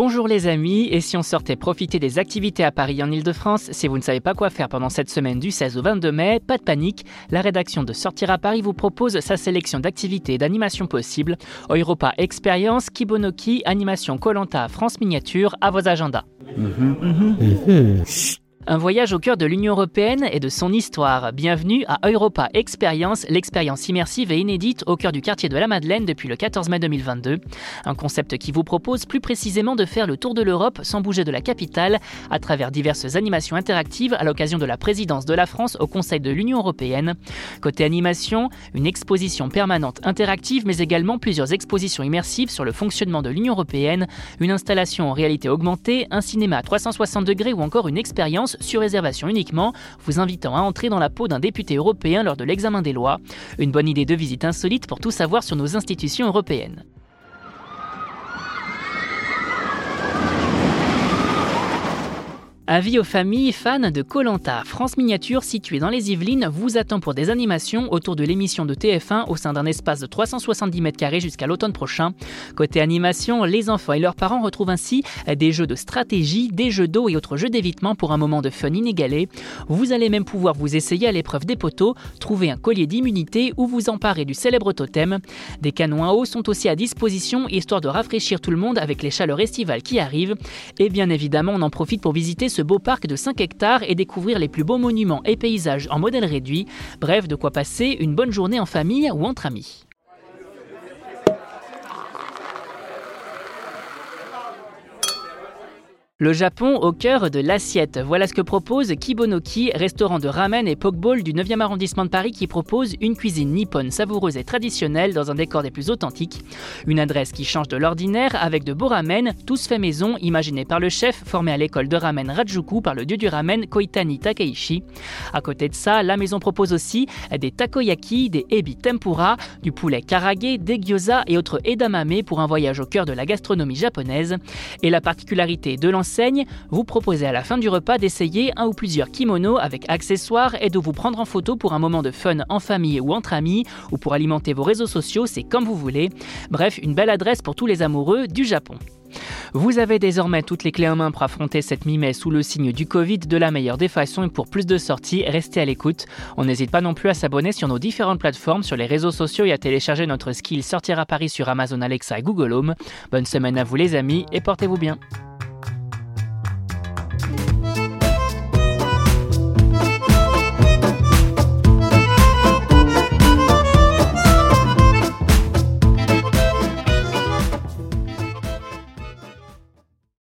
Bonjour les amis, et si on sortait profiter des activités à Paris en Ile-de-France, si vous ne savez pas quoi faire pendant cette semaine du 16 au 22 mai, pas de panique, la rédaction de Sortir à Paris vous propose sa sélection d'activités et d'animations possibles. Europa Experience, Kibonoki, Animation Colanta, France Miniature, à vos agendas. Un voyage au cœur de l'Union européenne et de son histoire. Bienvenue à Europa Experience, l'expérience immersive et inédite au cœur du quartier de la Madeleine depuis le 14 mai 2022. Un concept qui vous propose plus précisément de faire le tour de l'Europe sans bouger de la capitale à travers diverses animations interactives à l'occasion de la présidence de la France au Conseil de l'Union européenne. Côté animation, une exposition permanente interactive mais également plusieurs expositions immersives sur le fonctionnement de l'Union européenne, une installation en réalité augmentée, un cinéma à 360 degrés ou encore une expérience sur réservation uniquement, vous invitant à entrer dans la peau d'un député européen lors de l'examen des lois. Une bonne idée de visite insolite pour tout savoir sur nos institutions européennes. Avis aux familles fans de Colanta, France Miniature située dans les Yvelines vous attend pour des animations autour de l'émission de TF1 au sein d'un espace de 370 mètres carrés jusqu'à l'automne prochain. Côté animation, les enfants et leurs parents retrouvent ainsi des jeux de stratégie, des jeux d'eau et autres jeux d'évitement pour un moment de fun inégalé. Vous allez même pouvoir vous essayer à l'épreuve des poteaux, trouver un collier d'immunité ou vous emparer du célèbre totem. Des canons à eau sont aussi à disposition histoire de rafraîchir tout le monde avec les chaleurs estivales qui arrivent. Et bien évidemment, on en profite pour visiter ce beau parc de 5 hectares et découvrir les plus beaux monuments et paysages en modèle réduit. Bref, de quoi passer une bonne journée en famille ou entre amis. Le Japon au cœur de l'assiette. Voilà ce que propose Kibonoki, restaurant de ramen et pokeball du 9e arrondissement de Paris qui propose une cuisine nippone savoureuse et traditionnelle dans un décor des plus authentiques. Une adresse qui change de l'ordinaire avec de beaux ramen, tous faits maison, imaginés par le chef, formé à l'école de ramen Rajuku par le dieu du ramen Koitani Takeishi. À côté de ça, la maison propose aussi des takoyaki, des ebi tempura, du poulet karage, des gyoza et autres edamame pour un voyage au cœur de la gastronomie japonaise. Et la particularité de l'ancien vous proposez à la fin du repas d'essayer un ou plusieurs kimonos avec accessoires et de vous prendre en photo pour un moment de fun en famille ou entre amis ou pour alimenter vos réseaux sociaux, c'est comme vous voulez. Bref, une belle adresse pour tous les amoureux du Japon. Vous avez désormais toutes les clés en main pour affronter cette mi-mai sous le signe du Covid de la meilleure des façons et pour plus de sorties, restez à l'écoute. On n'hésite pas non plus à s'abonner sur nos différentes plateformes, sur les réseaux sociaux et à télécharger notre skill Sortir à Paris sur Amazon Alexa et Google Home. Bonne semaine à vous les amis et portez-vous bien.